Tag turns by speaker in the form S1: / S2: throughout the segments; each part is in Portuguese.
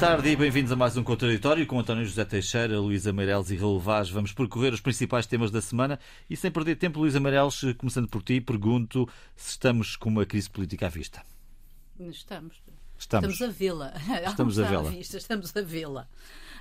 S1: Boa tarde e bem-vindos a mais um Contraditório com António José Teixeira, Luísa Meireles e Raul Vaz. Vamos percorrer os principais temas da semana e, sem perder tempo, Luísa Meireles, começando por ti, pergunto se estamos com uma crise política à vista.
S2: Estamos.
S1: Estamos.
S2: Estamos a vê-la.
S1: Estamos a vê-la.
S2: vista, Estamos a vê-la.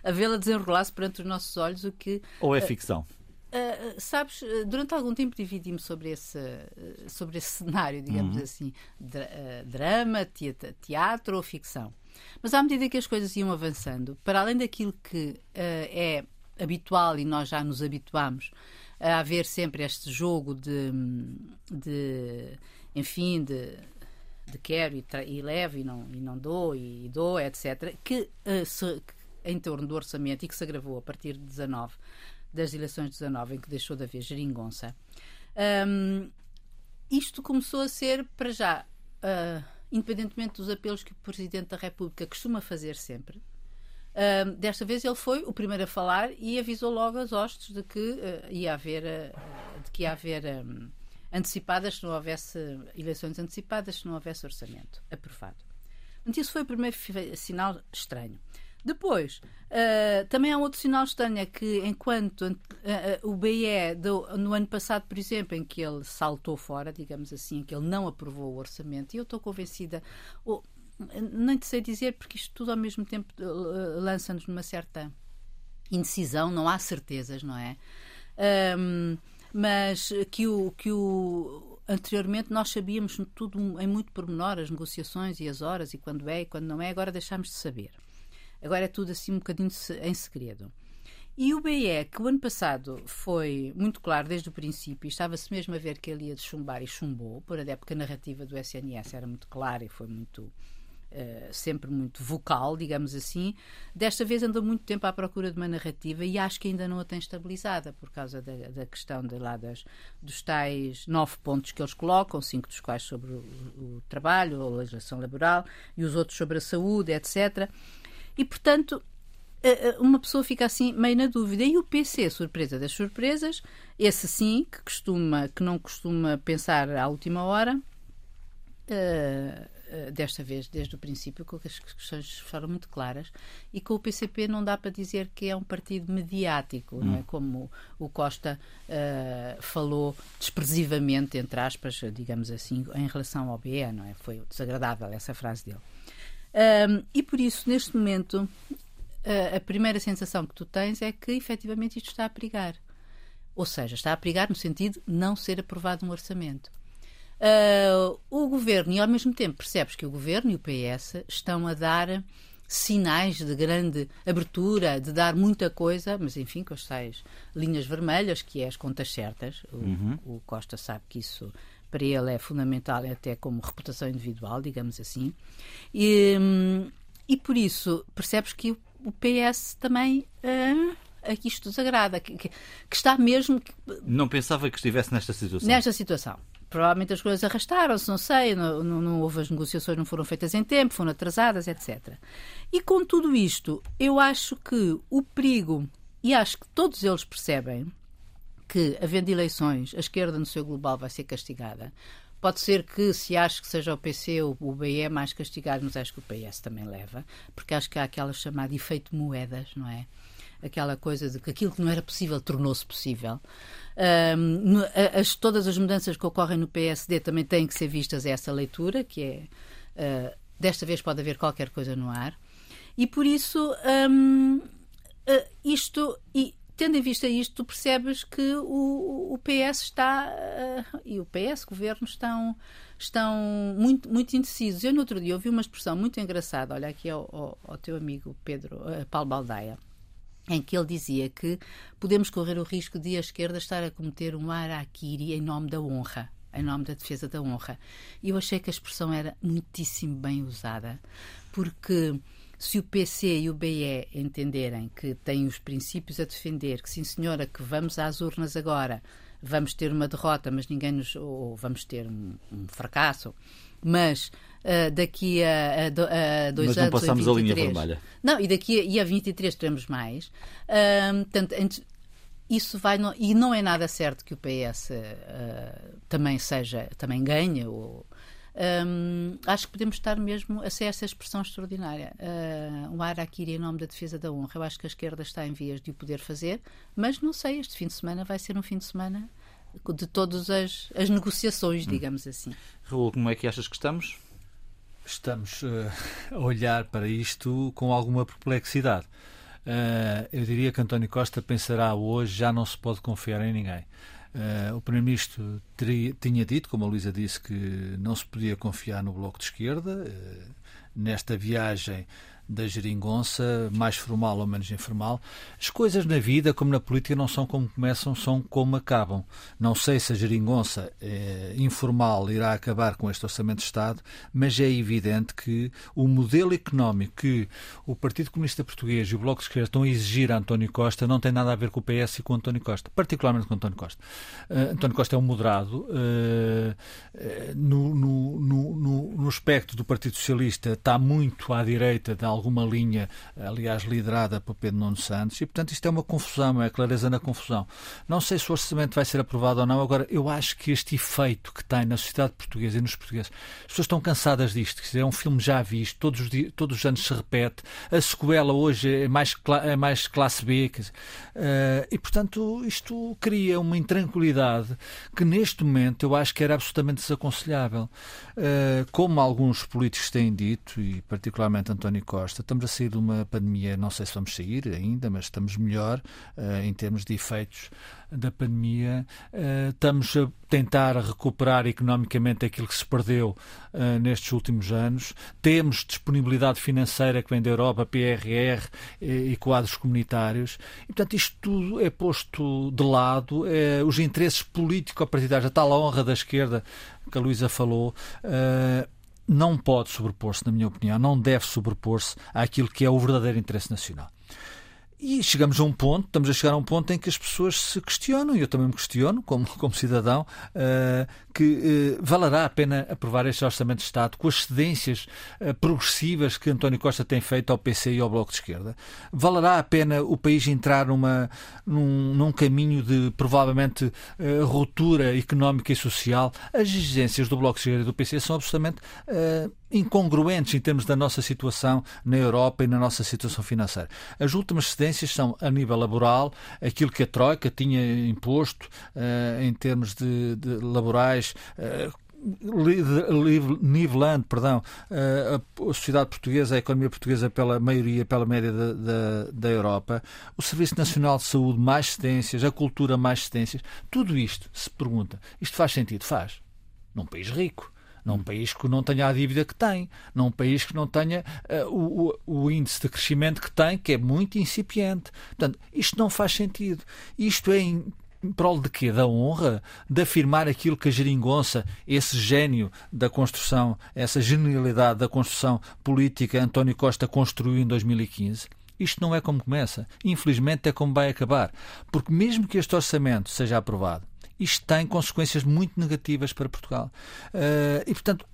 S2: A vê-la desenrolar-se perante os nossos olhos, o que
S1: Ou é ficção?
S2: Uh, sabes, durante algum tempo dividi-me sobre esse, uh, sobre esse cenário, digamos
S1: Uhum.
S2: assim, dra- uh, drama, teatro, teatro ou ficção. Mas à medida que as coisas iam avançando, para além daquilo que uh, é habitual e nós já nos habituamos a haver sempre este jogo de, de enfim, de, de quero e, e levo e não, e não dou e dou, etc., que uh, se- em torno do orçamento e que se agravou a partir de 19 das eleições de 19, em que deixou de haver geringonça. Hum, isto começou a ser, para já, ah, independentemente dos apelos que o Presidente da República costuma fazer sempre, ah, desta vez ele foi o primeiro a falar e avisou logo as hostes de que ah, ia haver, ah, de que ia haver hum, antecipadas, se não houvesse eleições antecipadas, se não houvesse orçamento aprovado. Portanto, isso foi o primeiro sinal estranho. Depois, ah, também há um outro sinal estranho, é que enquanto ah, ah, o BE, deu- no ano passado, por exemplo, em que ele saltou fora, digamos assim, em que ele não aprovou o orçamento, e eu estou convencida, nem te sei dizer, porque isto tudo ao mesmo tempo lança-nos numa certa indecisão, não há certezas, não é? Ahm, mas que o, que o anteriormente nós sabíamos tudo em muito pormenor, as negociações e as horas, e quando é e quando não é, agora deixámos de saber. Agora é tudo assim um bocadinho em segredo. E o BE, que o ano passado foi muito claro desde o princípio, estava-se mesmo a ver que ele ia chumbar e chumbou, por até porque a narrativa do SNS era muito clara e foi muito eh, sempre muito vocal, digamos assim. Desta vez andou muito tempo à procura de uma narrativa e acho que ainda não a tem estabilizada por causa da, da questão de lá das, dos tais nove pontos que eles colocam, cinco dos quais sobre o, o trabalho, a legislação laboral e os outros sobre a saúde, etc. E, portanto, eh, eh, uma pessoa fica assim meio na dúvida. E o PC, surpresa das surpresas, esse sim, que costuma, que não costuma pensar à última hora, eh, desta vez, desde o princípio, com que as questões foram muito claras, e com o PCP não dá para dizer que é um partido mediático, não é? Como o Costa eh, falou desprezivamente, entre aspas, digamos assim, em relação ao BE, não é? Foi desagradável essa frase dele. Ahm, e por isso, neste momento, a, a primeira sensação que tu tens é que efetivamente isto está a perigar. Ou seja, está a perigar no sentido de não ser aprovado um orçamento. Ah, o governo, e ao mesmo tempo percebes que o governo e o PS estão a dar sinais de grande abertura, de dar muita coisa, mas enfim, com as tais linhas vermelhas, que é as contas certas. O, o Costa sabe que isso para ele é fundamental, até como reputação individual, digamos assim. E, e por isso percebes que o, PS também. ah, aqui isto desagrada, que, que- que está mesmo
S1: Não pensava que estivesse nesta situação.
S2: nesta situação. Provavelmente as coisas arrastaram-se, não sei, não, não, não houve as negociações, não foram feitas em tempo, foram atrasadas, etc. E com tudo isto, eu acho que o perigo, e acho que todos eles percebem, que, havendo eleições, a esquerda no seu global vai ser castigada. Pode ser que, se acho que seja o PC ou o BE mais castigado, mas acho que o PS também leva, porque acho que há aquela chamada efeito moedas, não é? Aquela coisa de que aquilo que não era possível tornou-se possível. A- as- todas as mudanças que ocorrem no PSD também têm que ser vistas a essa leitura, que é ah, desta vez pode haver qualquer coisa no ar. E por isso ahm, ah, isto e tendo em vista isto, tu percebes que o, o PS está ah, e o PS, governo, estão, estão muito, muito indecisos. Eu no outro dia ouvi uma expressão muito engraçada, olha aqui ao, ao- ao teu amigo Pedro ah, Paulo Baldaia, em que ele dizia que podemos correr o risco de a esquerda estar a cometer um araquiri em nome da honra, em nome da defesa da honra. E eu achei que a expressão era muitíssimo bem usada, porque se o PC e o BE entenderem que têm os princípios a defender, que sim senhora, que vamos às urnas agora, vamos ter uma derrota, mas ninguém nos. ou vamos ter um, um fracasso, mas ah, daqui a, a a dois
S1: Mas não
S2: anos.
S1: passamos a linha
S2: 23,
S1: vermelha.
S2: Não, e daqui a, e a 23 teremos mais. Ahm, portanto, antes- isso vai. no- e não é nada certo que o PS ah, também seja. também ganhe. Ou, Um, acho que podemos estar mesmo a ser essa expressão extraordinária. Uh, um Araquiri em nome da defesa da honra. Eu acho que a esquerda está em vias de o poder fazer, mas não sei, este fim de semana vai ser um fim de semana de todas as, as negociações, hum. digamos assim.
S1: Raul, como é que achas que estamos?
S3: Estamos uh, a olhar para isto com alguma perplexidade. Uh, eu diria que António Costa pensará hoje já não se pode confiar em ninguém. Uh, o Primeiro-Ministro tinha dito, como a Luísa disse, que não se podia confiar no Bloco de Esquerda. Uh, nesta viagem da geringonça, mais formal ou menos informal. As coisas na vida, como na política, não são como começam, são como acabam. Não sei se a geringonça eh, informal irá acabar com este Orçamento de Estado, mas é evidente que o modelo económico que o Partido Comunista Português e o Bloco de Esquerda estão a exigir a António Costa não tem nada a ver com o PS e com António Costa, particularmente com António Costa. Uh, António Costa é um moderado. Uh, no, no, no, no espectro do Partido Socialista está muito à direita de alguma linha, aliás, liderada por Pedro Nuno Santos, e portanto isto é uma confusão, é clareza na confusão. Não sei se o orçamento vai ser aprovado ou não, agora eu acho que este efeito que tem na sociedade portuguesa e nos portugueses, as pessoas estão cansadas disto, é um filme já visto, todos os, dias, todos os anos se repete, a sequela hoje é mais, é mais classe B, dizer, uh, e portanto isto cria uma intranquilidade que neste momento eu acho que era absolutamente desaconselhável. Uh, como alguns políticos têm dito, e particularmente António Costa, estamos a sair de uma pandemia, não sei se vamos sair ainda, mas estamos melhor uh, em termos de efeitos da pandemia. Uh, estamos a tentar recuperar economicamente aquilo que se perdeu uh, nestes últimos anos. Temos disponibilidade financeira que vem da Europa, PRR e, e quadros comunitários. E, portanto, isto tudo é posto de lado. os interesses político-partidários, a tal honra da esquerda que a Luísa falou, uh, não pode sobrepor-se, na minha opinião, não deve sobrepor-se àquilo que é o verdadeiro interesse nacional. E chegamos a um ponto, estamos a chegar a um ponto em que as pessoas se questionam, e eu também me questiono, como, como cidadão, uh, que uh, valerá a pena aprovar este Orçamento de Estado com as cedências uh, progressivas que António Costa tem feito ao PC e ao Bloco de Esquerda? Valerá a pena o país entrar numa, num, num caminho de provavelmente ruptura económica e social? As exigências do Bloco de Esquerda e do PC são absolutamente incongruentes em termos da nossa situação na Europa e na nossa situação financeira. As últimas cedências são, a nível laboral, aquilo que a Troika tinha imposto uh, em termos de, de laborais. Uh, nivelando perdão, eh, a sociedade portuguesa, a economia portuguesa pela maioria, pela média da, da, da, Europa, o Serviço Nacional de Saúde mais cedências, a cultura mais cedências, tudo isto se pergunta, isto faz sentido? Faz. Num país rico num país que não tenha a dívida que tem, num país que não tenha uh, o, o, índice de crescimento que tem, que é muito incipiente. Portanto, isto não faz sentido. Isto é em prol de quê? Da honra? De afirmar aquilo que a geringonça, esse gênio da construção, essa genialidade da construção política António Costa construiu em 2015? Isto não é como começa. Infelizmente é como vai acabar. Porque mesmo que este orçamento seja aprovado, isto tem consequências muito negativas para Portugal. Uh, e, portanto,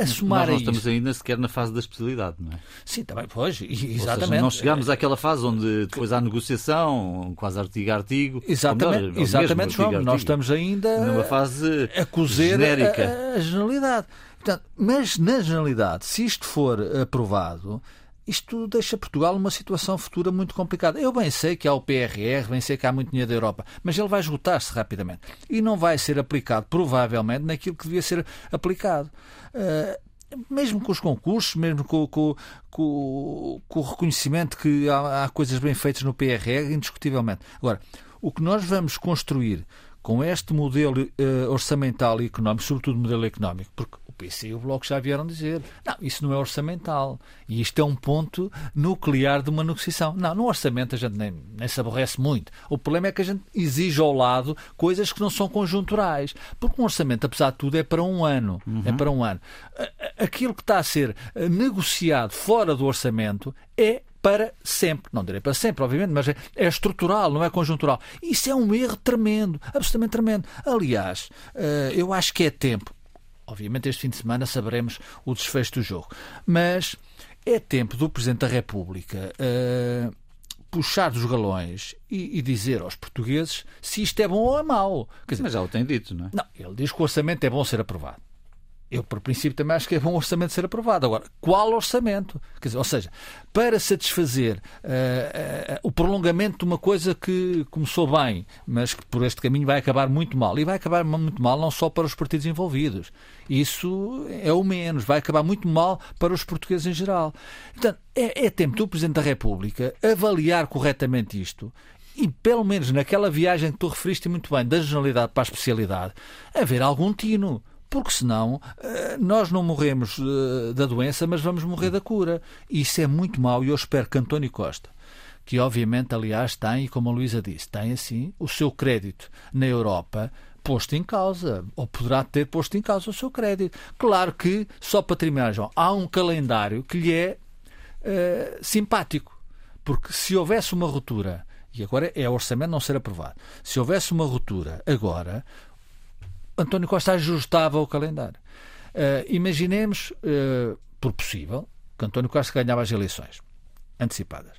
S3: a somar
S1: Nós não
S3: estamos
S1: ainda sequer na fase da especialidade, não é?
S3: Sim, também, pois, exatamente. Seja,
S1: não chegamos àquela fase onde depois há negociação, quase artigo a artigo.
S3: Exatamente, melhor, exatamente João, nós estamos ainda
S1: numa fase
S3: a cozer genérica. A, a, generalidade. Portanto, mas na generalidade, se isto for aprovado, isto deixa Portugal numa situação futura muito complicada. Eu bem sei que há o PRR, bem sei que há muito dinheiro da Europa, mas ele vai esgotar-se rapidamente e não vai ser aplicado, provavelmente, naquilo que devia ser aplicado. Uh, mesmo com os concursos, mesmo com, com, com, com o reconhecimento que há, há, coisas bem feitas no PRR, indiscutivelmente. Agora, o que nós vamos construir com este modelo uh, orçamental e económico, sobretudo modelo económico, porque PC e o Bloco já vieram dizer não, isso não é orçamental. E isto é um ponto nuclear de uma negociação. Não, no orçamento a gente nem, nem se aborrece muito. O problema é que a gente exige ao lado coisas que não são conjunturais. Porque um orçamento, apesar de tudo, é para um ano. Uhum. É para um ano. Aquilo que está a ser eh, negociado fora do orçamento é para sempre. Não direi para sempre, obviamente, mas é, é, estrutural, não é conjuntural. Isso é um erro tremendo, absolutamente tremendo. Aliás, eh, eu acho que é tempo. Obviamente, este fim de semana saberemos o desfecho do jogo. Mas é tempo do Presidente da República uh, puxar dos galões e, e, dizer aos portugueses se isto é bom ou é mau.
S1: Dizer, Mas já o tem dito, não é?
S3: Não, ele diz que o orçamento é bom ser aprovado. Eu, por princípio, também acho que é bom o orçamento ser aprovado. Agora, qual orçamento? Quer dizer, ou seja, para satisfazer uh, uh, o prolongamento de uma coisa que começou bem, mas que por este caminho vai acabar muito mal. E vai acabar muito mal não só para os partidos envolvidos. Isso é o menos. Vai acabar muito mal para os portugueses em geral. Portanto, é, é tempo do Presidente da República avaliar corretamente isto e pelo menos naquela viagem que tu referiste muito bem, da generalidade para a especialidade, haver algum tino porque senão eh, nós não morremos eh, da doença, mas vamos morrer da cura. E isso é muito mau e eu espero que António Costa, que obviamente, aliás, tem, como a Luísa disse, tem assim o seu crédito na Europa posto em causa, ou poderá ter posto em causa o seu crédito. Claro que, só para terminar, João, há um calendário que lhe é uh, simpático, porque se houvesse uma ruptura, e agora é orçamento não ser aprovado, se houvesse uma ruptura agora, António Costa ajustava o calendário. Uh, imaginemos, uh, por possível, que António Costa ganhava as eleições antecipadas.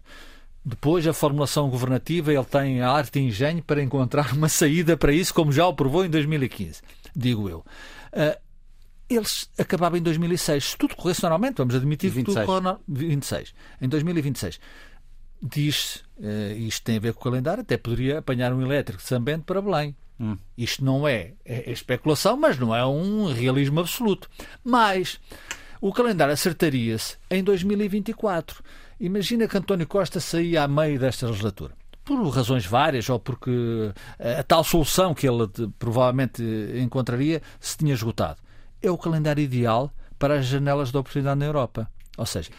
S3: Depois, a formulação governativa, ele tem a arte e engenho para encontrar uma saída para isso, como já o provou em 2015, digo eu. Uh, eles acabavam em 2006. Se tudo corresse normalmente, vamos admitir que tudo corre 26. Em 2026. Diz, uh, isto tem a ver com o calendário, até poderia apanhar um elétrico de Sambento para Belém. Hum. Isto não é, é, é, especulação, mas não é um realismo absoluto. Mas o calendário acertaria-se em 2024. Imagina que António Costa saía a meio desta legislatura. Por razões várias, ou porque a tal solução que ele provavelmente encontraria se tinha esgotado. É o calendário ideal para as janelas de oportunidade na Europa. Ou seja,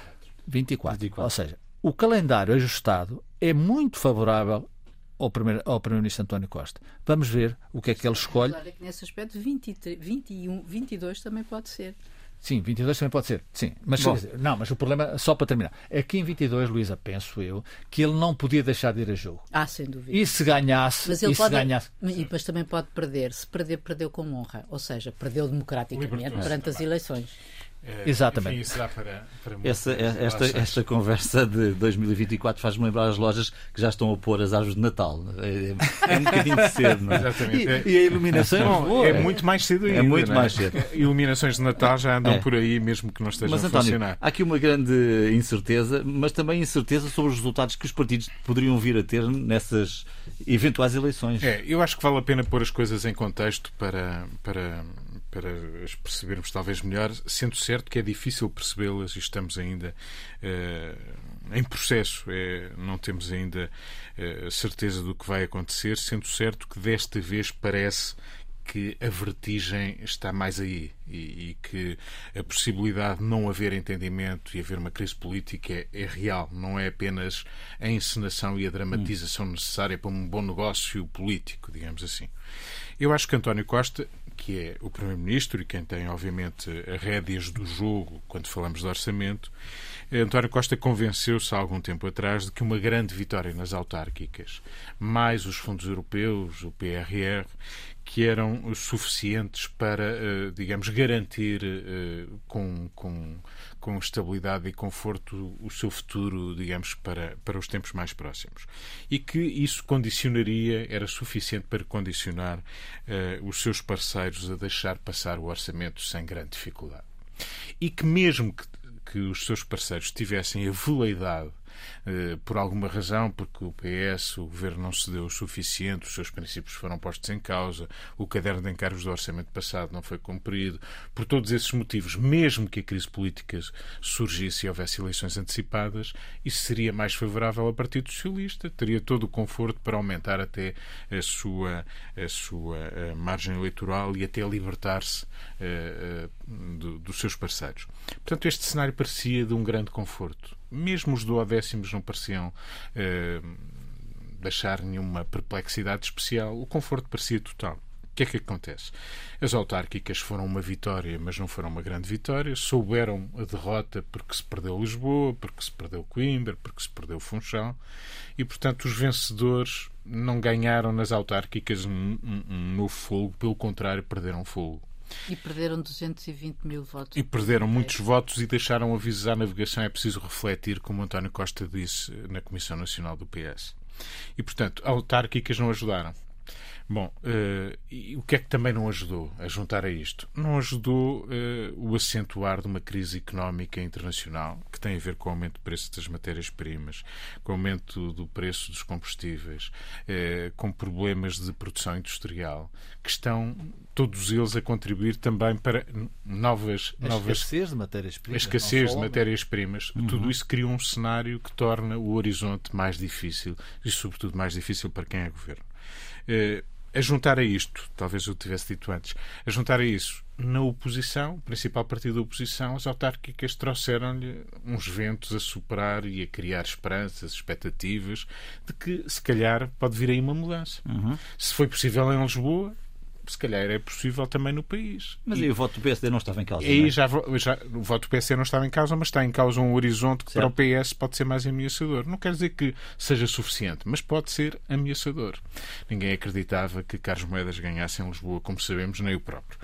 S3: 24. 24. Ou seja, o calendário ajustado é muito favorável ao Primeiro-Ministro Primeiro António Costa. Vamos ver o que é que ele escolhe.
S2: Claro que nesse aspecto 23, 21, 22 também pode ser.
S3: Sim, 22 também pode ser. Sim, mas dizer, não, mas o problema, só para terminar, é que em 22, Luísa, penso eu, que ele não podia deixar de ir a jogo.
S2: Ah, sem dúvida.
S3: E se ganhasse,
S2: mas ele
S3: e
S2: pode,
S3: se ganhasse.
S2: E depois também pode perder. Se perder, perdeu com honra. Ou seja, perdeu democraticamente perante as eleições.
S3: É, Exatamente. Enfim,
S1: para, para essa, esta, esta conversa de 2024 faz-me lembrar as lojas que já estão a pôr as árvores de Natal. É, é um bocadinho de cedo, não é?
S3: Exatamente. E, e a iluminação
S4: Bom, é, é muito mais cedo ainda.
S1: É muito é? mais cedo.
S4: Iluminações de Natal já andam é. por aí, mesmo que não estejam
S1: mas,
S4: a
S1: António,
S4: funcionar.
S1: Há aqui uma grande incerteza, mas também incerteza sobre os resultados que os partidos poderiam vir a ter nessas eventuais eleições.
S4: É, eu acho que vale a pena pôr as coisas em contexto para, para para percebermos talvez melhor, sendo certo que é difícil percebê-las e estamos ainda uh, em processo, é, não temos ainda uh, certeza do que vai acontecer, sendo certo que desta vez parece que a vertigem está mais aí e, e, que a possibilidade de não haver entendimento e haver uma crise política é, é real, não é apenas a encenação e a dramatização necessária para um bom negócio político, digamos assim. Eu acho que António Costa que é o Primeiro-Ministro e quem tem, obviamente, as rédeas do jogo quando falamos de orçamento, António Costa convenceu-se há algum tempo atrás de que uma grande vitória nas autárquicas, mais os fundos europeus, o PRR, que eram suficientes para, eh, digamos, garantir eh, com, com, com estabilidade e conforto o seu futuro, digamos, para, para os tempos mais próximos. E que isso condicionaria, era suficiente para condicionar uh, os seus parceiros a deixar passar o orçamento sem grande dificuldade. E que mesmo que, que os seus parceiros tivessem a veleidade por alguma razão, porque o PS, o governo não se deu o suficiente, os seus princípios foram postos em causa, o caderno de encargos do orçamento passado não foi cumprido. Por todos esses motivos, mesmo que a crise política surgisse e houvesse eleições antecipadas, isso seria mais favorável ao Partido Socialista, teria todo o conforto para aumentar até a sua, a sua a eh, margem eleitoral e até libertar-se do, dos seus parceiros. Portanto, este cenário parecia de um grande conforto mesmo os duodécimos não pareciam eh, deixar nenhuma perplexidade especial, o conforto parecia total. O que é que acontece? As autárquicas foram uma vitória, mas não foram uma grande vitória. Souberam a derrota porque se perdeu Lisboa, porque se perdeu Coimbra, porque se perdeu Funchal. E, portanto, os vencedores não ganharam nas autárquicas novo fogo, pelo contrário, perderam fogo.
S2: E perderam 220 mil votos.
S4: E perderam muitos votos e deixaram avisar a navegação. É preciso refletir, como António Costa disse na Comissão Nacional do PS. E, portanto, autárquicas não ajudaram. Bom, uh, e o que é que também não ajudou a juntar a isto? Não ajudou uh, o acentuar de uma crise económica internacional que tem a ver com o aumento do preço das matérias-primas, com o aumento do preço dos combustíveis, uh, com problemas de produção industrial, que estão todos eles a contribuir também para novas.
S3: A
S4: novas
S3: escassez de matérias-primas.
S4: Escassez de matérias-primas. Uhum. Tudo isso cria um cenário que torna o horizonte mais difícil e, sobretudo, mais difícil para quem é governo a juntar a isto, talvez eu tivesse dito antes, a juntar a isso, na oposição, o principal partido da oposição, as autárquicas trouxeram-lhe uns ventos a superar e a criar esperanças, expectativas de que, se calhar, pode vir aí uma mudança. Uhum. Se foi possível em Lisboa, se calhar é possível também no país.
S1: Mas e, o voto do PSD não estava em causa?
S4: Aí
S1: é?
S4: já, já, o voto do PSD não estava em causa, mas está em causa um horizonte que certo. para o PS pode ser mais ameaçador. Não quer dizer que seja suficiente, mas pode ser ameaçador. Ninguém acreditava que Carlos Moedas ganhasse em Lisboa, como sabemos, nem o próprio.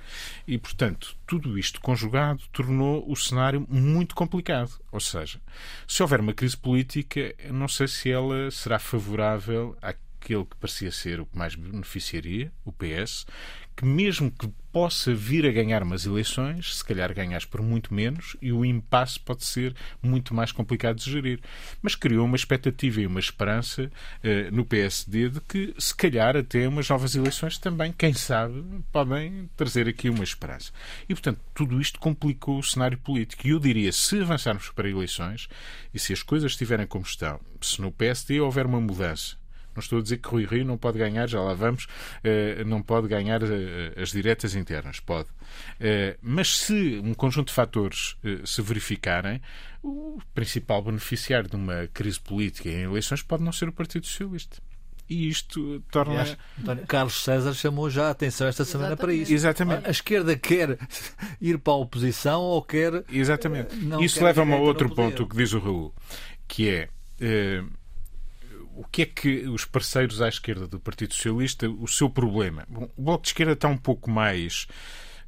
S4: E, portanto, tudo isto conjugado tornou o cenário muito complicado. Ou seja, se houver uma crise política, não sei se ela será favorável à aquele que parecia ser o que mais beneficiaria, o PS, que mesmo que possa vir a ganhar umas eleições, se calhar ganhas por muito menos e o impasse pode ser muito mais complicado de gerir. Mas criou uma expectativa e uma esperança eh, no PSD de que, se calhar, até umas novas eleições também, quem sabe, podem trazer aqui uma esperança. E, portanto, tudo isto complicou o cenário político. E eu diria, se avançarmos para eleições e se as coisas estiverem como estão, se no PSD houver uma mudança, não estou a dizer que Rui Rio não pode ganhar, já lá vamos, eh, não pode ganhar eh, as diretas internas, pode. Eh, mas se um conjunto de fatores se verificarem, o principal beneficiário de uma crise política em eleições pode não ser o Partido Socialista. E isto torna. Aliás,
S3: Carlos César chamou já a atenção esta semana
S2: Exatamente.
S3: para isso.
S4: Exatamente.
S3: A esquerda quer ir para a oposição ou quer.
S4: Exatamente. Isso leva-me a outro ponto que diz o Raul, que é o que é que os parceiros à esquerda do Partido Socialista, o seu problema? Bom, o Bloco de Esquerda está um pouco mais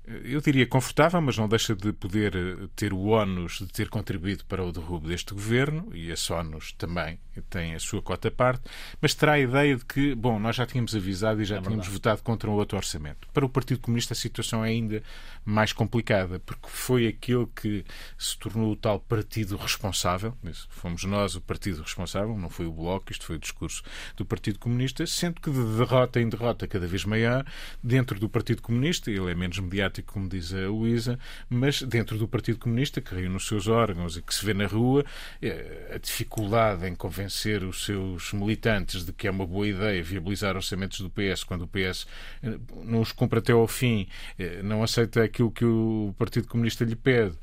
S4: eu diria confortável, mas não deixa de poder eh, ter o ónus de ter contribuído para o derrubo deste governo, e esse ónus também tem a sua cota parte, mas terá a ideia de que, bom, nós já tínhamos avisado e já é tínhamos votado contra um outro orçamento. Para o Partido Comunista a situação é ainda mais complicada, porque foi aquele que se tornou o tal partido responsável, fomos nós o partido responsável, não foi o Bloco, isto foi o discurso do Partido Comunista, sendo que de derrota em derrota cada vez maior, dentro do Partido Comunista, ele é menos mediático como diz a Luísa, mas dentro do Partido Comunista, que reúne os seus órgãos e que se vê na rua, eh, a dificuldade em convencer os seus militantes de que é uma boa ideia viabilizar orçamentos do PS quando o PS eh, não os cumpre até ao fim, eh, não aceita aquilo que o Partido Comunista lhe pede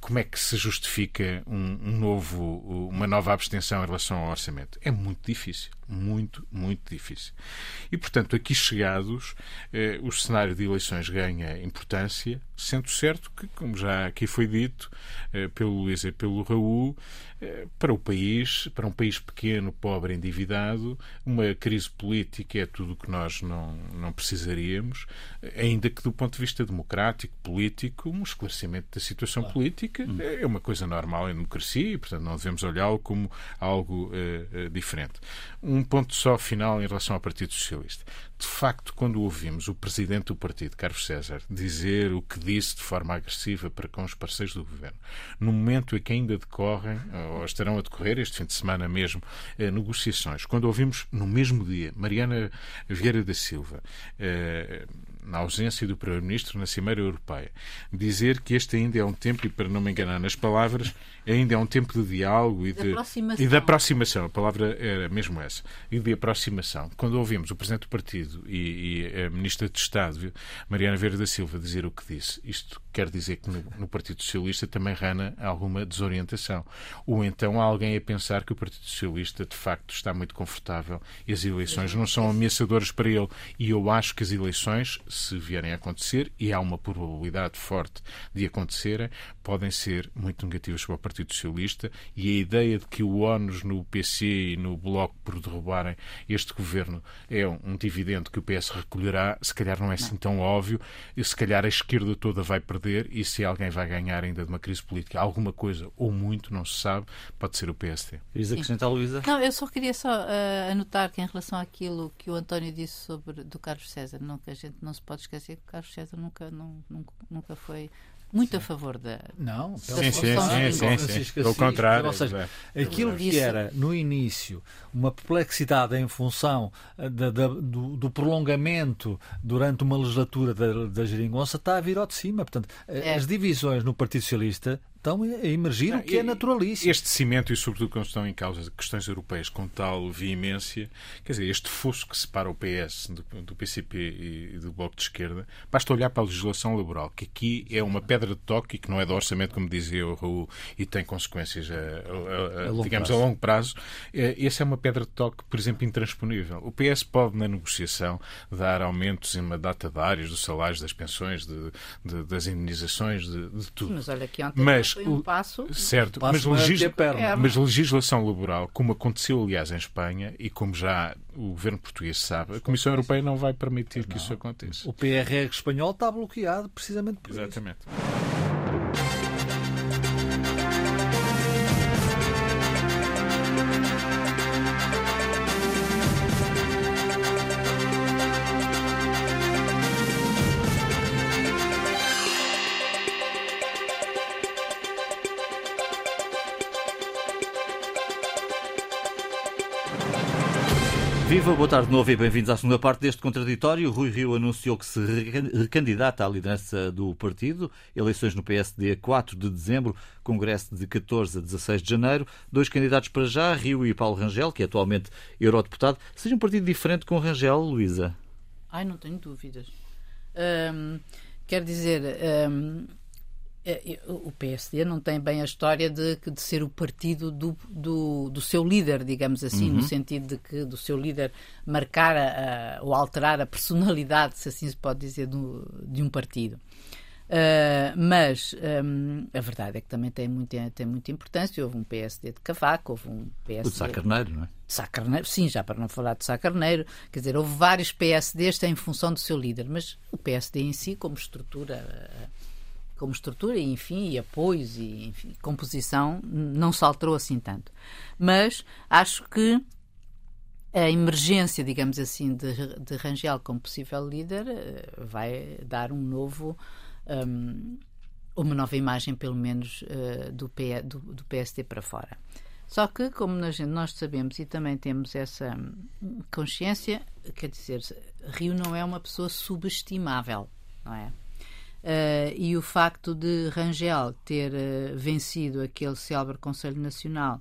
S4: como é que se justifica um, um, novo, uma nova abstenção em relação ao orçamento? É muito difícil, muito, muito difícil. E, portanto, aqui chegados, eh, o cenário de eleições ganha importância, sendo certo que, como já aqui foi dito eh, pelo Luís e pelo Raul, eh, para o país, para um país pequeno, pobre, endividado, uma crise política é tudo o que nós não, não precisaríamos, ainda que do ponto de vista democrático, político, um esclarecimento da situação claro. política hum. é uma coisa normal em democracia e, portanto, não devemos olhá-lo como algo uh, diferente. Um ponto só final em relação ao Partido Socialista de facto, quando ouvimos o presidente do partido, Carlos César, dizer o que disse de forma agressiva para com os parceiros do governo, no momento em que ainda decorrem, ou estarão a decorrer este fim de semana mesmo, eh, negociações, quando ouvimos no mesmo dia Mariana Vieira da Silva, eh, na ausência do Primeiro-Ministro na Cimeira Europeia, dizer que este ainda é um tempo, e para não me enganar nas palavras, ainda é um tempo de diálogo e de,
S2: e
S4: de aproximação. A palavra era mesmo essa. E de aproximação. Quando ouvimos o Presidente do Partido e, e a Ministra de Estado, Mariana Vieira da Silva, dizer o que disse, isto quer dizer que no, no Partido Socialista também rana alguma desorientação. Ou então há alguém a pensar que o Partido Socialista de facto está muito confortável e as eleições não são ameaçadoras para ele. E eu acho que as eleições se vierem a acontecer, e há uma probabilidade forte de acontecerem, podem ser muito negativas para o Partido Socialista e a ideia de que o ONU no PC e no Bloco por derrubarem este governo é um dividendo que o PS recolherá, se calhar não é assim tão óbvio, e se calhar a esquerda toda vai perder e se alguém vai ganhar ainda de uma crise política, alguma coisa ou muito, não se sabe, pode ser o PSD.
S1: Queres acrescentar, Luísa?
S2: Não, eu só queria só uh, anotar que em relação àquilo que o António disse sobre do Carlos César, não, que a gente não se pode esquecer que o Carlos César nunca, não, nunca, nunca foi muito sim. a favor da.
S3: Não,
S2: da
S3: sim,
S4: sim, sim, sim, sim, sim. Pelo contrário.
S3: Ou seja, aquilo que era no início uma perplexidade em função eh, da, da, do, do, prolongamento durante uma legislatura da, da geringonça está a vir ao de cima. Portanto, eh, é. as divisões no Partido Socialista estão a emergir, não, o que é naturalíssimo.
S4: Este cimento, e sobretudo quando estão em causa questões europeias com tal veemência, quer dizer, este fosso que separa o PS do, do, PCP e do Bloco de Esquerda, basta olhar para a legislação laboral, que aqui é uma pedra de toque e que não é do orçamento, como dizia o Raul, e tem consequências, a, a, a, a digamos, prazo. a longo prazo. É, essa é uma pedra de toque, por exemplo, intransponível. O PS pode, na negociação, dar aumentos em uma data de áreas, dos salários, das pensões, de, de, das indenizações, de, de tudo.
S2: Mas olha aqui ontem Mas foi um passo.
S4: Certo,
S2: passo
S4: mas, legisla é, mas legislação laboral, como aconteceu, aliás, em Espanha, e como já o governo português sabe, a Comissão Europeia não vai permitir não. que isso aconteça.
S3: O PRR espanhol está bloqueado precisamente por
S4: Exatamente.
S3: Isso.
S1: Viva, boa tarde de novo e bem-vindos à segunda parte deste contraditório. Rui Rio anunciou que se recandidata à liderança do partido. Eleições no PSD a 4 de dezembro, congresso de 14 a 16 de janeiro. Dois candidatos para já, Rio e Paulo Rangel, que é atualmente eurodeputado. Seja um partido diferente com Rangel, Luísa?
S2: Ai, não tenho dúvidas. Hum, quer dizer, o PSD não tem bem a história de, de ser o partido do, do, do seu líder, digamos assim, uhum. no sentido de que do seu líder marcar a, a, ou alterar a personalidade, se assim se pode dizer, do, de um partido. Uh, mas um, a verdade é que também tem muita, tem muita importância. Houve um PSD de Cavaco, houve um PSD.
S1: O de Sá Carneiro, não é?
S2: Sá Carneiro, sim, já para não falar de Sá Carneiro. Quer dizer, houve vários PSDs em função do seu líder, mas o PSD em si, como estrutura. Uh, como estrutura, enfim, e apoios e enfim, composição, não se alterou assim tanto. Mas acho que a emergência, digamos assim, de, de Rangel como possível líder eh, vai dar um novo. Um, uma nova imagem, pelo menos, uh, do, P, do, do, PSD para fora. Só que, como nós, nós sabemos e também temos essa consciência, quer dizer, Rio não é uma pessoa subestimável, não é? Uh, e o facto de Rangel ter uh, vencido aquele célebre Conselho Nacional,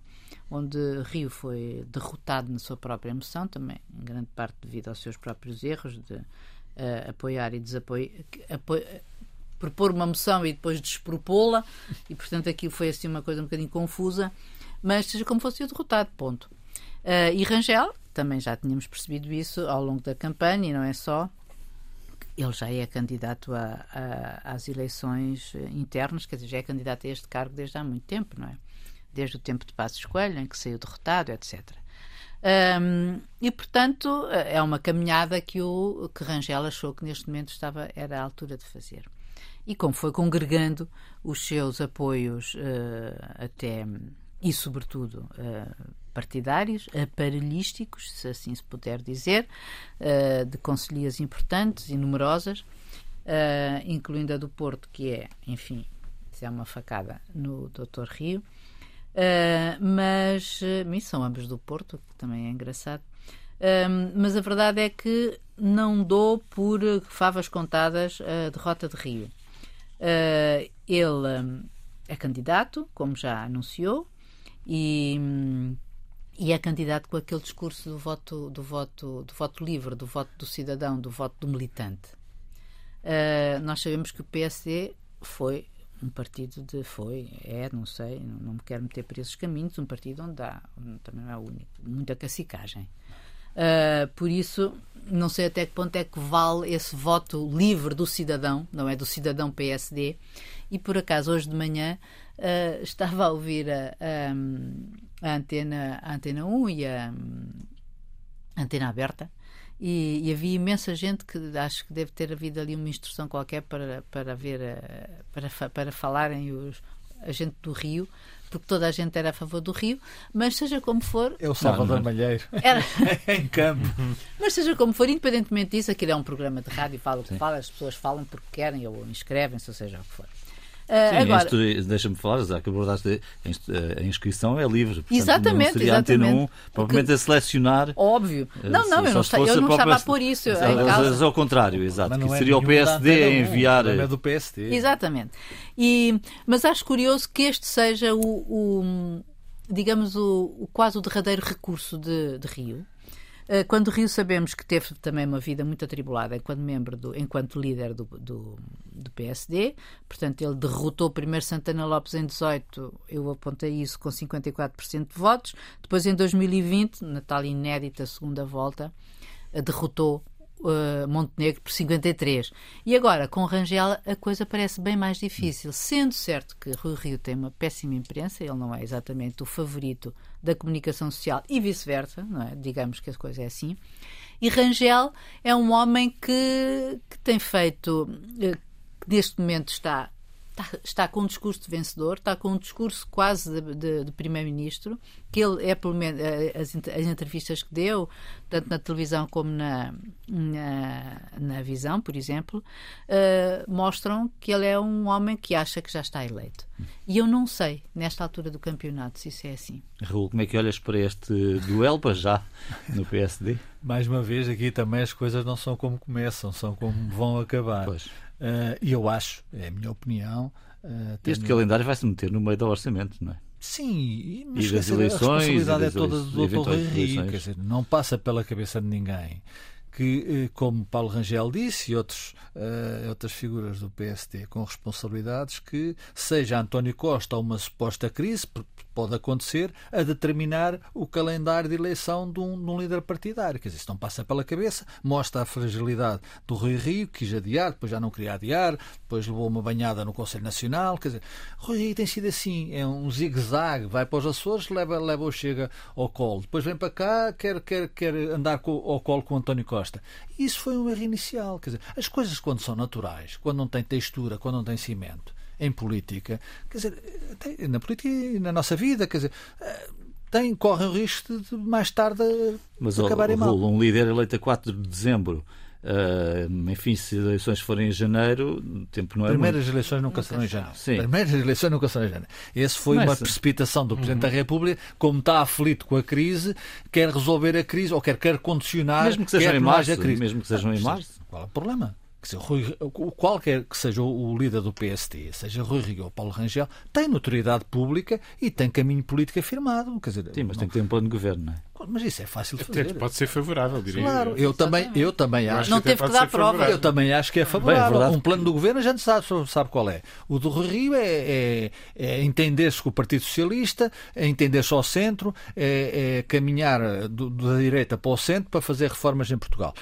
S2: onde Rio foi derrotado na sua própria moção, também em grande parte devido aos seus próprios erros de uh, apoiar e desapoiar, apo propor uma moção e depois despropô-la, e portanto aquilo foi assim uma coisa um bocadinho confusa, mas seja como fosse, derrotado, ponto. e Rangel, também já tínhamos percebido isso ao longo da campanha, e não é só, ele já é candidato a, a, às eleições internas, quer dizer, já é candidato a este cargo desde há muito tempo, não é? Desde o tempo de Passos Coelho, em que saiu derrotado, etc. E, portanto, é uma caminhada que o que Rangel achou que neste momento estava, era a altura de fazer. E como foi congregando os seus apoios uh, até e, sobretudo, uh, partidários, aparelhísticos, se assim se puder dizer, uh, de conselhias importantes e numerosas, uh, incluindo a do Porto, que é, enfim, é uma facada no Doutor Rio. Mas uh, são ambos do Porto, que também é engraçado. Mas a verdade é que não dou por favas contadas a derrota de Rio. ele é candidato, como já anunciou, e, um, e é candidato com aquele discurso do voto, do voto, do voto livre, do voto do cidadão, do voto do militante. Uh, nós sabemos que o PSD foi um partido de foi, é, não sei, não me quero meter por esses caminhos, um partido onde há, também não é único, muita cacicagem. Uh, por isso, não sei até que ponto é que vale esse voto livre do cidadão, não é do cidadão PSD. E por acaso, hoje de manhã, uh, estava a ouvir a, a, a, antena, a Antena 1 e a, a Antena Aberta. E, e, havia imensa gente que acho que deve ter havido ali uma instrução qualquer para, para ver para, para falarem os, a gente do Rio porque toda a gente era a favor do Rio, mas seja como for.
S3: O Salvador Malheiro. Era... em campo.
S2: Mas seja como for, independentemente disso, aquilo é um programa de rádio, fala o que Sim. fala, as pessoas falam porque querem ou inscrevem-se, ou seja o que for.
S1: Uh, agora... deixa-me falar, já que abordaste, a inscrição é livre. Portanto,
S2: exatamente,
S1: não seria
S2: exatamente.
S1: Um, provavelmente a selecionar.
S2: Óbvio. Eh, não, não, eu não, está, eu não estava a pôr isso.
S1: Mas ao contrário, exato. Que é seria o PSD a enviar.
S3: É do PSD.
S2: Exatamente. E, mas acho curioso que este seja o, o digamos, o, o, quase o derradeiro recurso de, de Rio eh, quando o Rio sabemos que teve também uma vida muito atribulada enquanto membro, do, enquanto líder do, do, do PSD, portanto ele derrotou primeiro Santana Lopes em 18, eu apontei isso com 54% de votos, depois em 2020, na tal inédita segunda volta, eh, derrotou uh, Montenegro por 53. E agora, com Rangel, a coisa parece bem mais difícil. Sendo certo que Rui Rio tem uma péssima imprensa, ele não é exatamente o favorito da comunicação social e vice-versa, não é? digamos que a coisa é assim. E Rangel é um homem que, que tem feito, que neste momento está está, está, com um discurso de vencedor, está com um discurso quase de, de, de primeiro-ministro, que ele é pelo menos eh, as, as, entrevistas que deu, tanto na televisão como na, na, na visão, por exemplo, uh, mostram que ele é um homem que acha que já está eleito. E eu não sei, nesta altura do campeonato, se isso é assim.
S1: Raul, como é que olhas para este duelo para já no PSD?
S3: Mais uma vez, aqui também as coisas não são como começam, são como vão acabar. Pois. Uh, e eu acho, é a minha opinião.
S1: Uh, este calendário vai se meter no meio do orçamento, não é?
S3: Sim, mas e das eleições, a responsabilidade é toda do Dr. Rui quer dizer, não passa pela cabeça de ninguém que, eh, como Paulo Rangel disse e outros, uh, outras figuras do PSD com responsabilidades, que seja António Costa uma suposta crise, pode acontecer, a determinar o calendário de eleição de um, de um, líder partidário. Quer dizer, isso não passa pela cabeça, mostra a fragilidade do Rui Rio, que quis adiar, depois já não queria adiar, depois levou uma banhada no Conselho Nacional. Quer dizer, Rui Rio tem sido assim, é um zigue-zague, vai para os Açores, leva, leva ou chega ao colo, depois vem para cá, quer, quer, quer andar com, ao colo com António Costa. Isso foi um erro inicial. Quer dizer, as coisas quando são naturais, quando não têm textura, quando não têm cimento, em política, quer dizer, na política e na nossa vida, quer dizer, eh, tem, correm o risco de mais tarde
S1: Mas,
S3: acabarem
S1: oh,
S3: mal.
S1: Um líder eleito a 4 de dezembro. Uh, enfim, se as eleições forem em janeiro, o tempo não é
S3: Primeiras
S1: muito.
S3: eleições nunca serão em janeiro. Sim. Primeiras eleições nunca serão em janeiro. Esse foi Mas, uma precipitação do Presidente uhum. da República, como está aflito com a crise, quer resolver a crise ou quer, quer condicionar.
S1: Mesmo que sejam em março. Mesmo que sejam em março.
S3: Qual é o problema? Dizer, Rui, qualquer que seja o líder do PST, seja Rui Rio ou Paulo Rangel, tem notoriedade pública e tem caminho político afirmado. Quer dizer,
S1: Sim, mas não... tem que ter um plano de governo, não é?
S3: Mas isso é fácil de
S4: Até
S3: fazer.
S4: pode ser favorável, diria
S3: Claro, eu também, eu também acho.
S2: Não teve que dar prova.
S3: Eu também acho que é favorável. Bem, é um plano do governo a gente sabe, sabe qual é. O do Rio é, é, é entender-se com o Partido Socialista, é entender-se ao centro, é, é caminhar do, da direita para o centro para fazer reformas em Portugal.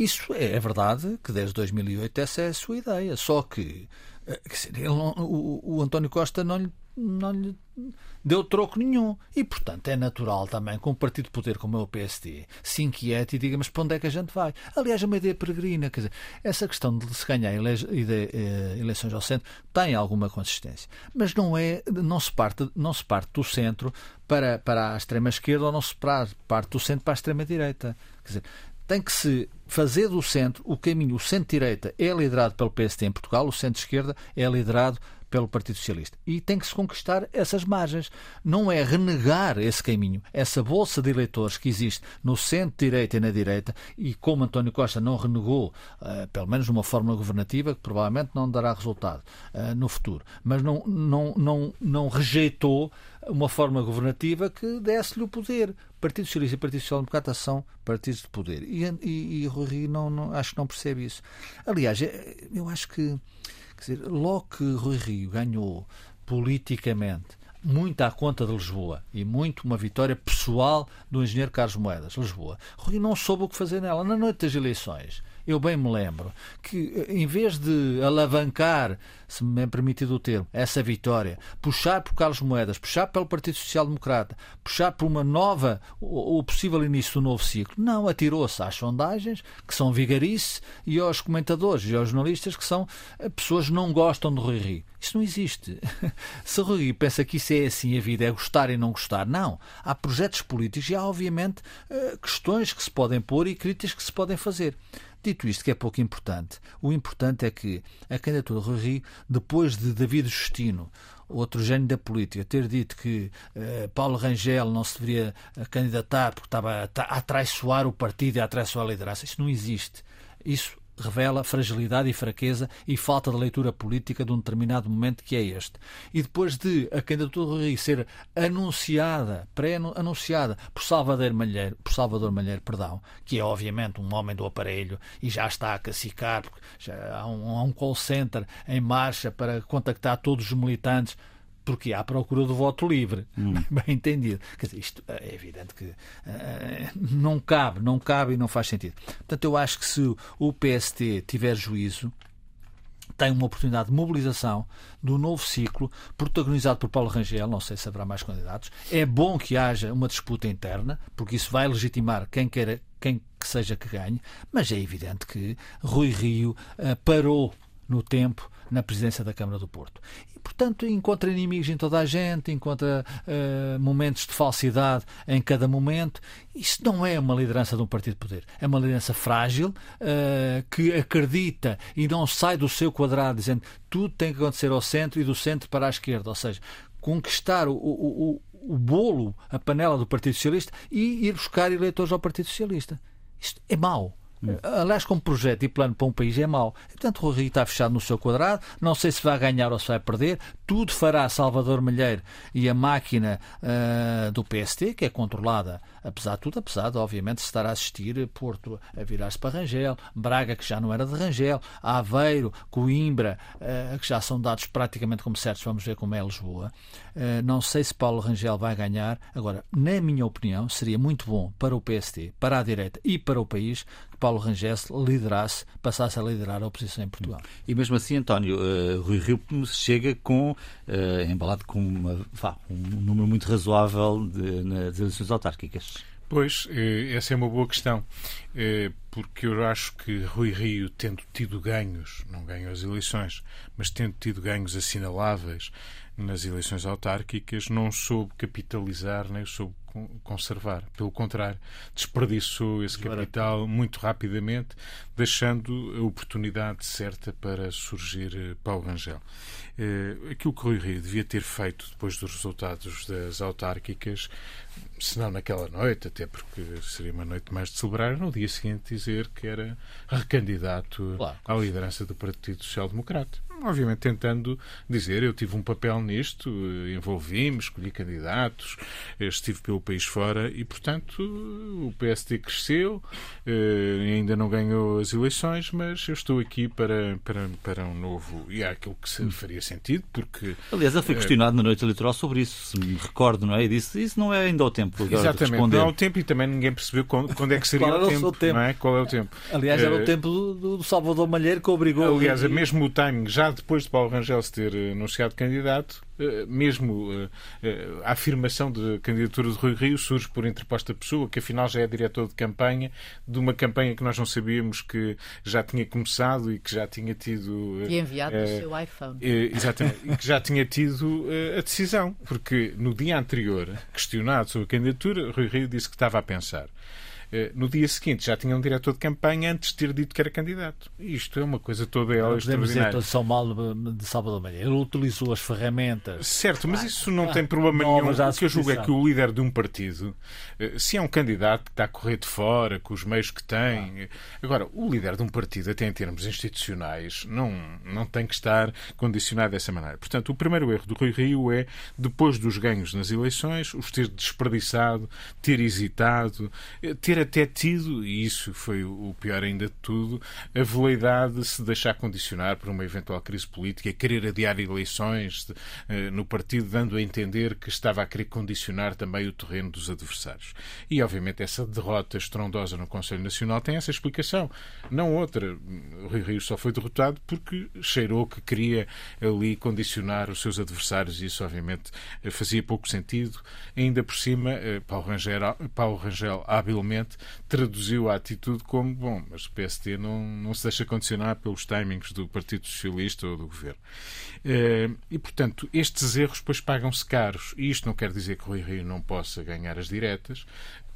S3: Isso é, é verdade que desde 2008 essa é a sua ideia. Só que eh, ele, o, o, António Costa não lhe, não lhe deu troco nenhum. E, portanto, é natural também que um partido de poder como é o PSD se inquiete e diga, mas para onde é que a gente vai? Aliás, é uma ideia peregrina. Quer dizer, essa questão de se ganhar ele, eh, eleições ao centro tem alguma consistência. Mas não, é, não, se, parte, não se parte do centro para, para a extrema-esquerda ou não se parte do centro para a extrema-direita. Quer dizer, tem que se fazer do centro o caminho. O centro-direita é liderado pelo PSD em Portugal, o centro-esquerda é liderado pelo Partido Socialista. E tem que se conquistar essas margens. Não é renegar esse caminho, essa bolsa de eleitores que existe no centro-direita e na direita, e como António Costa não renegou, uh, pelo menos numa fórmula governativa, que provavelmente não dará resultado uh, no futuro, mas não, não, não, não rejeitou uma forma governativa que desse-lhe o poder. Partido Socialista e Partido Social Democrata são partidos de poder. E, e, e Rui Rio não, não, acho que não percebe isso. Aliás, eu acho que Quer dizer, logo que Rui Rio ganhou politicamente muito à conta de Lisboa e muito uma vitória pessoal do engenheiro Carlos Moedas, Lisboa. Rui não soube o que fazer nela. Na noite das eleições, eu bem me lembro que, em vez de alavancar, se me é permitido o termo, essa vitória, puxar por Carlos Moedas, puxar pelo Partido Social Democrata, puxar por uma nova, o possível início do novo ciclo, não, atirou-se às sondagens, que são vigarice, e aos comentadores e aos jornalistas, que são eh, pessoas que não gostam de Rui Rio. Isso não existe. Se Rui pensa que isso é assim, a vida é gostar e não gostar, não. Há projetos políticos e há, obviamente, eh, questões que se podem pôr e críticas que se podem fazer. Dito isto, que é pouco importante, o importante é que a candidatura de Rui depois de David Justino, outro gênio da política, ter dito que uh, Paulo Rangel não se deveria eh, candidatar porque estava a, a traiçoar o partido e a traiçoar a liderança, isso não existe. Isso revela fragilidade e fraqueza e falta de leitura política de um determinado momento que é este. E depois de a candidatura do Rui ser anunciada, pré-anunciada por Salvador Malheiro, por Salvador Malheiro, perdão, que é obviamente um homem do aparelho e já está a cacicar, porque já há um, há um call center em marcha para contactar todos os militantes porque há procura do voto livre, hum. bem entendido. Quer dizer, isto é evidente que uh, não cabe, não cabe e não faz sentido. Portanto, eu acho que se o PST tiver juízo, tem uma oportunidade de mobilização do novo ciclo, protagonizado por Paulo Rangel, não sei se haverá mais candidatos. É bom que haja uma disputa interna, porque isso vai legitimar quem queira, quem que seja que ganhe, mas é evidente que Rui Rio uh, parou no tempo na presidência da Câmara do Porto. E, portanto, encontra inimigos em toda a gente, encontra uh, momentos de falsidade em cada momento. Isso não é uma liderança de um partido de poder. É uma liderança frágil uh, que acredita e não sai do seu quadrado dizendo tudo tem que acontecer ao centro e do centro para a esquerda. Ou seja, conquistar o, o, o o bolo, a panela do Partido Socialista e ir buscar eleitores ao Partido Socialista. Isto é mau. Aliás, como projeto e plano para um país é mau. Portanto, o Rio está fechado no seu quadrado. Não sei se vai ganhar ou se vai perder. Tudo fará Salvador Malheiro e a máquina uh, do PST, que é controlada, apesar de tudo, apesar de, obviamente, estar a assistir Porto a virar-se para Rangel, Braga, que já não era de Rangel, Aveiro, Coimbra, uh, que já são dados praticamente como certos. Vamos ver como é Lisboa. Uh, não sei se Paulo Rangel vai ganhar. Agora, na minha opinião, seria muito bom para o PST, para a direita e para o país que Paulo Rangel liderasse, passasse a liderar a oposição em Portugal.
S1: E mesmo assim, António, Rui Rio chega com, uh, embalado com uma, vá, um número muito razoável de, nas eleições autárquicas.
S4: Pois, eh, essa é uma boa questão, porque eu acho que Rui Rio, tendo tido ganhos, não ganhou as eleições, mas tendo tido ganhos assinaláveis nas eleições autárquicas, não soube capitalizar nem soube conservar. Pelo contrário, desperdiçou esse capital muito rapidamente, deixando a oportunidade certa para surgir eh, Paulo Rangel. Eh, aquilo que o Rui Rio devia ter feito depois dos resultados das autárquicas, se não naquela noite, até porque seria uma noite mais de celebrar, no dia seguinte dizer que era recandidato claro. à liderança do Partido Social Democrata obviamente tentando dizer eu tive um papel nisto, eh, envolvi-me, escolhi candidatos, estive pelo país fora e, portanto, o PSD cresceu, eh, ainda não ganhou as eleições, mas eu estou aqui para, para, para um novo. E há aquilo que faria sentido, porque.
S1: Aliás, ele foi eh, questionado na noite eleitoral sobre isso, se me recordo, não é? E disse isso não é ainda o tempo.
S4: Exatamente, não é o tempo e também ninguém percebeu quando, é que seria o tempo, o tempo, Não é? Qual é o tempo?
S3: Aliás, era o tempo do, do Salvador Malheiro que obrigou.
S4: Aliás, mesmo o timing, já depois de Paulo Rangel se ter anunciado candidato, eh, mesmo eh, eh, a afirmação de candidatura de Rui Rio surge por interposta pessoa, que afinal já é diretor de campanha, de uma campanha que nós não sabíamos que já tinha começado e que já tinha tido.
S2: E enviado no seu iPhone.
S4: exatamente, e que já tinha tido a decisão, porque no dia anterior, questionado sobre a candidatura, Rui Rio disse que estava a pensar. Eh, no dia seguinte já tinha um diretor de campanha antes de ter dito que era candidato. Isto é uma coisa toda ela extraordinária.
S3: Podemos dizer mal de Salvador Maria. Ele utilizou as ferramentas.
S4: Certo, mas isso não ah, tem problema nenhum. O que eu julgo é que o líder de um partido, eh, se é um candidato que está a correr de fora, com os meios que tem. Agora, o líder de um partido, até em termos institucionais, não, não tem que estar condicionado dessa maneira. Portanto, o primeiro erro do Rui Rio é, depois dos ganhos nas eleições, os ter desperdiçado, ter hesitado, eh, ter até tido, e isso foi o pior ainda de tudo, a veleidade de se deixar condicionar por uma eventual crise política, querer adiar eleições uh, no partido, dando a entender que estava a querer condicionar também o terreno dos adversários. E, obviamente, essa derrota estrondosa no Conselho Nacional tem essa explicação, não outra. O Rui Rio só foi derrotado porque cheirou que queria ali condicionar os seus adversários e isso, obviamente, fazia pouco sentido. Ainda por cima, eh, Paulo Rangel, Paulo Rangel habilmente traduziu a atitude como: bom, mas o PSD não, não se deixa condicionar pelos timings do Partido Socialista ou do governo. Eh, e, portanto, estes erros depois pagam-se caros. E isto não quer dizer que o Rui Rio não possa ganhar as diretas,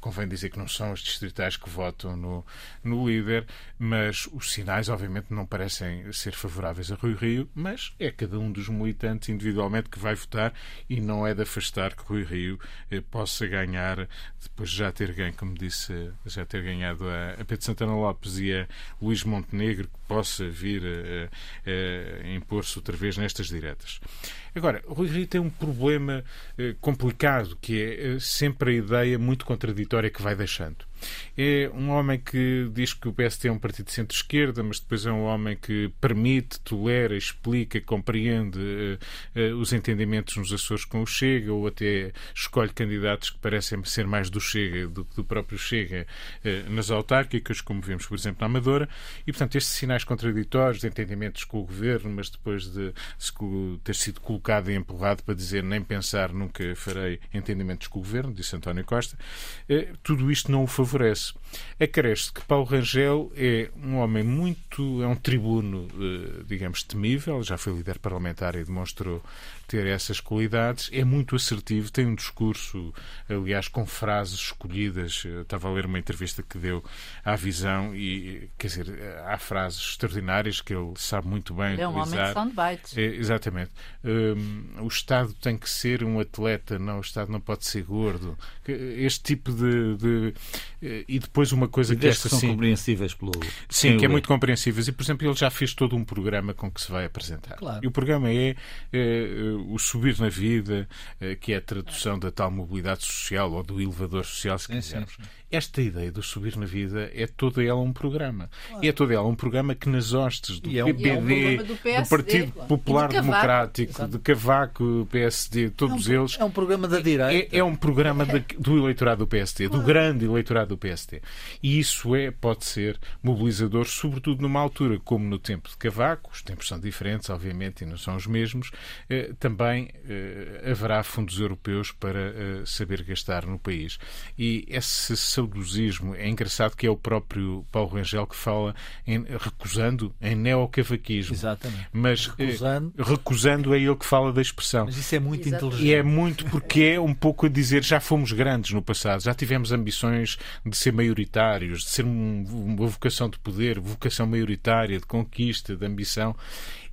S4: convém dizer que não são os distritais que votam no, no líder, mas os sinais, obviamente, não parecem ser favoráveis a Rui Rio, mas é cada um dos militantes individualmente que vai votar e não é de afastar que Rui Rio eh, possa ganhar, depois de já ter ganho, como disse, já ter ganhado a, a Pedro Santana Lopes e a Luís Montenegro, que possa vir a, a, a impor-se outra vez nestas diretas. Agora, Rui Rio tem um problema eh, complicado, que é eh, sempre a ideia muito contraditória que vai deixando. É um homem que diz que o PSD é um partido de centro-esquerda, mas depois é um homem que permite, tolera, explica, compreende uh, uh, os entendimentos nos Açores com o Chega, ou até escolhe candidatos que parecem ser mais do Chega do que do próprio Chega uh, nas autárquicas, como vimos, por exemplo, na Amadora. E, portanto, estes sinais contraditórios de entendimentos com o governo, mas depois de ter sido colocado e empurrado para dizer nem pensar, nunca farei entendimentos com o governo, disse António Costa, tudo isto não o favorece favorece. Acresce que Paulo Rangel é um homem muito. é um tribuno, eh, digamos, temível, já foi líder parlamentar e demonstrou ter essas qualidades, é muito assertivo, tem um discurso, aliás, com frases escolhidas. Eu estava a ler uma entrevista que deu à visão e, quer dizer, há frases extraordinárias que ele sabe muito bem
S2: é
S4: um utilizar.
S2: homem de soundbites.
S4: É, exatamente. Um, o Estado tem que ser um atleta, não, o Estado não pode ser gordo. Este tipo de. de e depois uma coisa
S1: e
S4: que esta,
S1: que são sim, compreensíveis pelo.
S4: Sim, que é muito compreensíveis. E, por exemplo, ele já fez todo um programa com que se vai apresentar.
S3: Claro.
S4: E o programa é, é o subir na vida, eh, que é a tradução da tal mobilidade social ou do elevador social, se quisermos. Sim, sim esta ideia do subir na vida é toda ela um programa. Claro. E é toda ela um programa que nas hostes do
S2: é
S4: PPD,
S2: um do,
S4: do, Partido claro. Popular de Democrático, Exato. de Cavaco, PSD, todos
S3: é
S4: um, eles.
S3: É um programa da direita.
S4: É, é um programa de, do eleitorado do PSD, claro. do grande eleitorado do PSD. E isso é, pode ser mobilizador, sobretudo numa altura como no tempo de Cavaco, os tempos são diferentes, obviamente, e não são os mesmos, eh, também eh, haverá fundos europeus para eh, saber gastar no país. E esse saudosismo. É engraçado que é o próprio Paulo Rangel que fala em, recusando em neocavaquismo.
S3: Exatamente.
S4: Mas recusando. Eh, recusando é ele que fala da expressão.
S3: Mas isso é muito
S2: Exatamente.
S3: inteligente.
S4: E é muito porque é um pouco a dizer já fomos grandes no passado, já tivemos ambições de ser maioritários, de ser um, uma vocação de poder, vocação maioritária, de conquista, de ambição.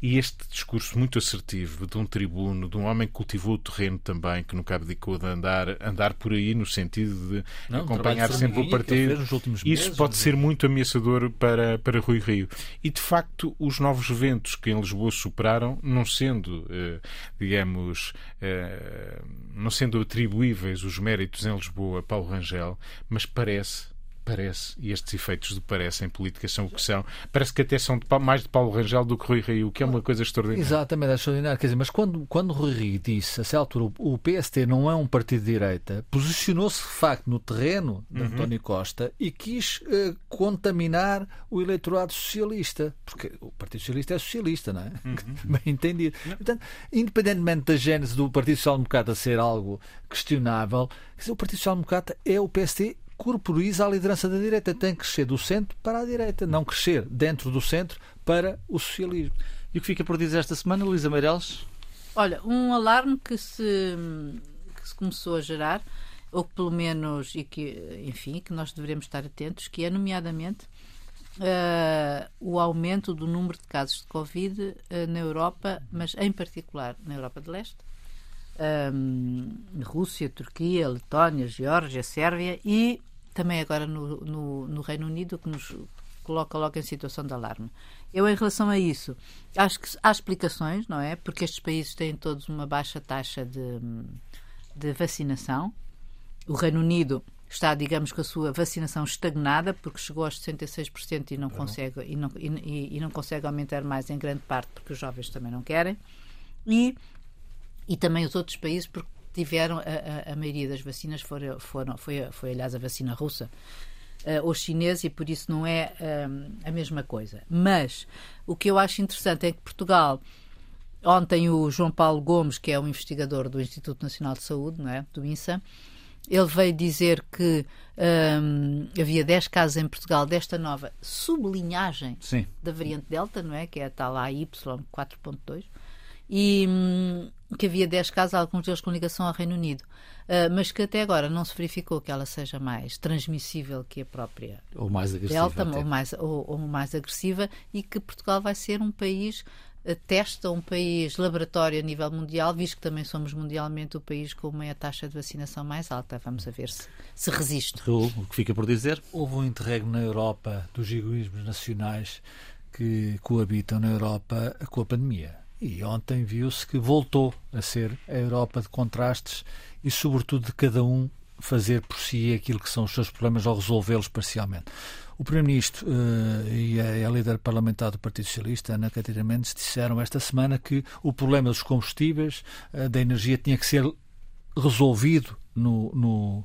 S4: E este discurso muito assertivo de um tribuno, de um homem que cultivou o terreno também, que nunca abdicou de andar, andar por aí no sentido de Não, acompanhar sempre o partido, isso meses, pode ser muito ameaçador para, para Rui Rio. E de facto, os novos ventos que em Lisboa superaram, não sendo, eh, digamos, eh, não sendo atribuíveis os méritos em Lisboa a Paulo Rangel, mas parece Parece, e estes efeitos de parece em política são o que são. Parece que até são de, mais de Paulo Rangel do que Rui Rio, que é uma coisa extraordinária.
S3: Exatamente, é extraordinário. Quer dizer, mas quando, quando Rui Rio disse, a essa altura, o PST não é um partido de direita, posicionou-se de facto no terreno de uhum. António Costa e quis uh, contaminar o eleitorado socialista, porque o Partido Socialista é socialista, não é? Uhum. Bem entendido. Portanto, independentemente da gênese do Partido Social Democrata ser algo questionável, dizer, o Partido Social Democrata é o PST corporiza a liderança da direita. Tem que crescer do centro para a direita, não crescer dentro do centro para o socialismo.
S1: E o que fica por dizer esta semana, Luísa Meireles?
S2: Olha, um alarme que se, que se começou a gerar, ou que pelo menos, e que, enfim, que nós devemos estar atentos, que é, nomeadamente, uh, o aumento do número de casos de Covid uh, na Europa, mas em particular na Europa de Leste, um, Rússia, Turquia, Letónia, Geórgia, Sérvia e também agora no, no, no, Reino Unido, que nos coloca logo em situação de alarme. Eu, em relação a isso, acho que há explicações, não é? Porque estes países têm todos uma baixa taxa de, de vacinação. O Reino Unido está, digamos, com a sua vacinação estagnada, porque chegou aos 66% e não, consegue, e, não, e, e não consegue aumentar mais em grande parte, porque os jovens também não querem. E, e também os outros países, porque tiveram a, a, a maioria das vacinas foram, foram, foi, foi, aliás, a vacina russa. Uh, os chineses e por isso não é uh, a mesma coisa. Mas o que eu acho interessante é que Portugal, ontem o João Paulo Gomes, que é um investigador do Instituto Nacional de Saúde, não é? do INSA, ele veio dizer que um, havia 10 casos em Portugal desta nova sublinhagem
S1: Sim.
S2: da variante Delta, não é? Que é a tal AY 4.2 e hum, que havia 10 casos, alguns deles com ligação ao Reino Unido, uh, mas que até agora não se verificou que ela seja mais transmissível que a própria
S1: ou mais agressiva,
S2: Delta, ou mais, ou, ou mais agressiva, e que Portugal vai ser um país uh, testa um país laboratório a nível mundial, visto que também somos mundialmente o país com uma taxa de vacinação mais alta. Vamos a ver se, se resiste.
S1: o que fica por dizer?
S3: Houve um interregno na Europa dos egoísmos nacionais que coabitam na Europa com a pandemia. E ontem viu-se que voltou a ser a Europa de contrastes e, sobretudo, de cada um fazer por si aquilo que são os seus problemas ou resolvê-los parcialmente. O Primeiro-Ministro uh, e a, a, líder parlamentar do Partido Socialista, Ana Catarina Mendes, disseram esta semana que o problema dos combustíveis, uh, da energia, tinha que ser resolvido no, no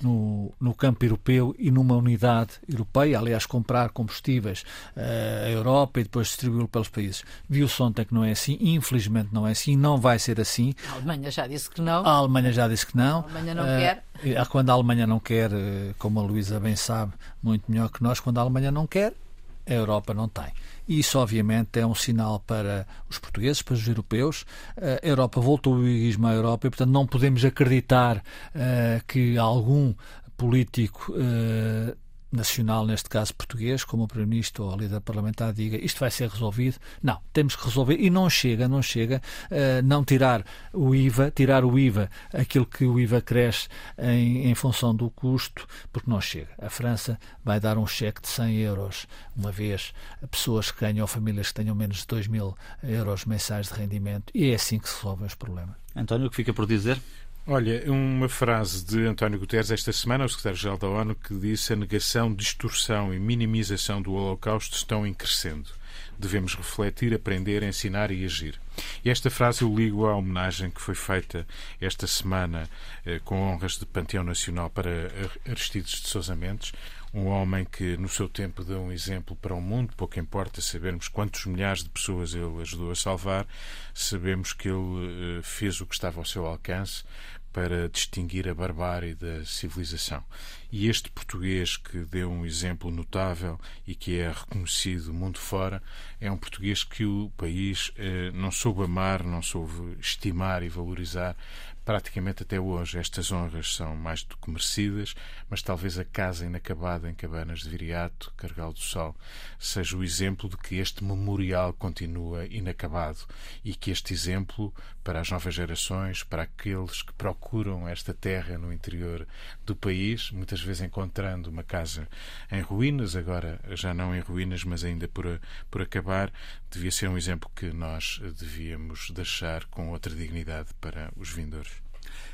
S3: no, no campo europeu e numa unidade europeia, aliás, comprar combustíveis uh, a Europa e depois distribuí-lo pelos países. Viu-se ontem que não é assim, infelizmente não é assim, não vai ser assim.
S2: A Alemanha já disse que não.
S3: A Alemanha já disse que não.
S2: A Alemanha não uh, quer.
S3: Quando a Alemanha não quer, uh, como a Luísa bem sabe, muito melhor que nós, quando a Alemanha não quer, a Europa não tem. E isso, obviamente, é um sinal para os portugueses, para os europeus. A Europa voltou o egoísmo à Europa e, portanto, não podemos acreditar uh, que algum político uh, nacional, neste caso português, como o Primeiro-Ministro ou a líder parlamentar diga isto vai ser resolvido. Não, temos que resolver e não chega, não chega uh, não tirar o IVA, tirar o IVA, aquilo que o IVA cresce em, em função do custo, porque não chega. A França vai dar um cheque de 100 euros uma vez a pessoas que ganham famílias que tenham menos de 2 mil euros mensais de rendimento e é assim que se resolvem os problemas.
S1: António, o que fica por dizer?
S4: Olha, uma frase de António Guterres esta semana, o secretário-geral da ONU, que disse a negação, distorção e minimização do Holocausto estão em crescendo. Devemos refletir, aprender, ensinar e agir. E esta frase eu ligo à homenagem que foi feita esta semana eh, com honras de Panteão Nacional para Aristides de Sousa Mendes, um homem que no seu tempo deu um exemplo para o mundo, pouco importa sabermos quantos milhares de pessoas ele ajudou a salvar, sabemos que ele eh, fez o que estava ao seu alcance para distinguir a barbárie da civilização. E este português que deu um exemplo notável e que é reconhecido mundo fora, é um português que o país eh, não soube amar, não soube estimar e valorizar, praticamente até hoje. Estas honras são mais do que merecidas, mas talvez a casa inacabada em Cabanas de Viriato, Cargal do Sol, seja o exemplo de que este memorial continua inacabado e que este exemplo, para as novas gerações, para aqueles que procuram esta terra no interior do país, muitas vezes encontrando uma casa em ruínas, agora já não em ruínas, mas ainda por, por acabar, devia ser um exemplo que nós devíamos deixar com outra dignidade para os vindores.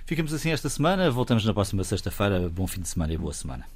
S1: Ficamos assim esta semana. Voltamos na próxima sexta-feira. Bom fim de semana e boa semana.